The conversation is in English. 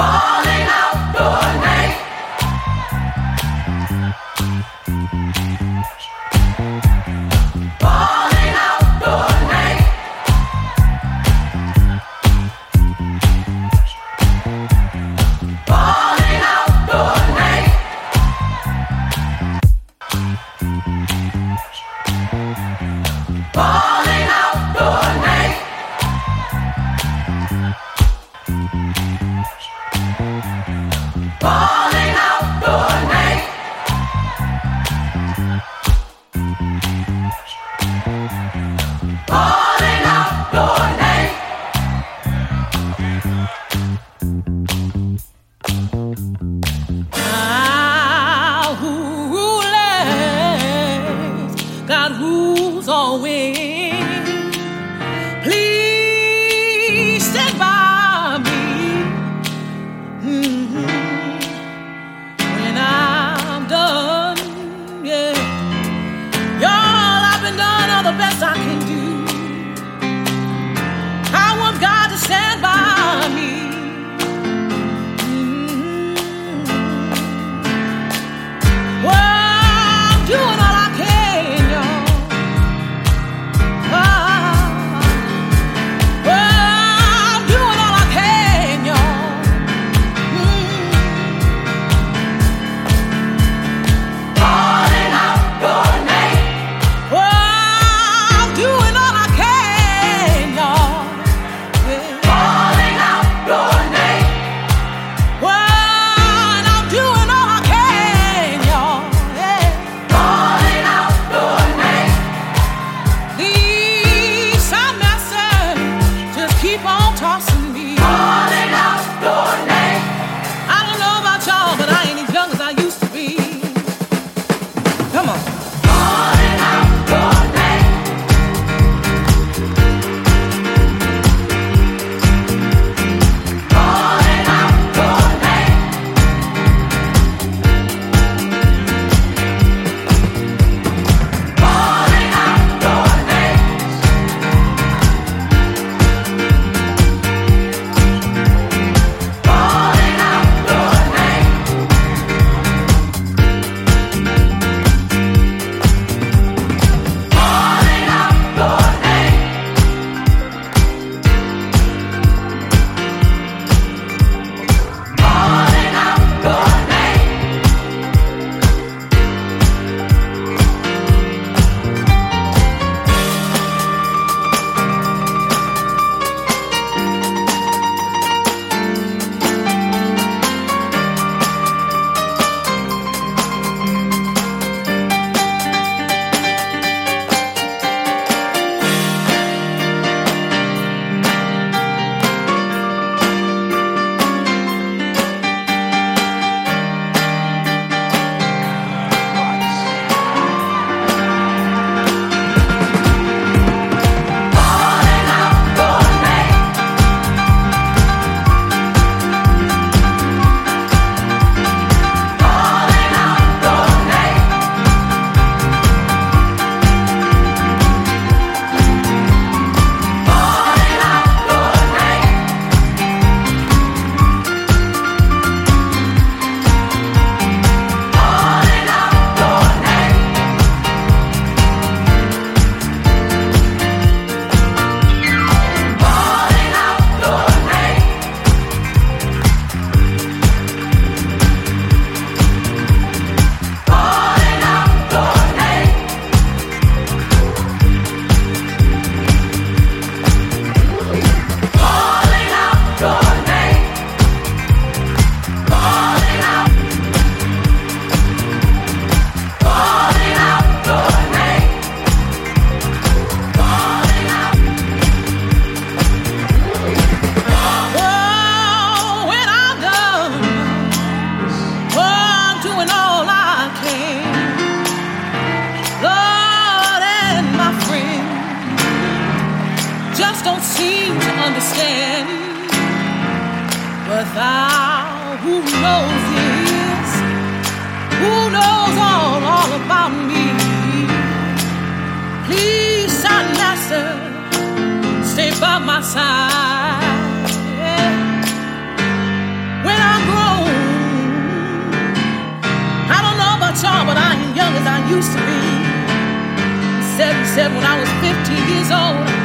doing But thou who knows this, who knows all, all about me, please, son, stay by my side. When grown, I don't know about y'all, but I ain't young as I used to be. He said when I was 15 years old.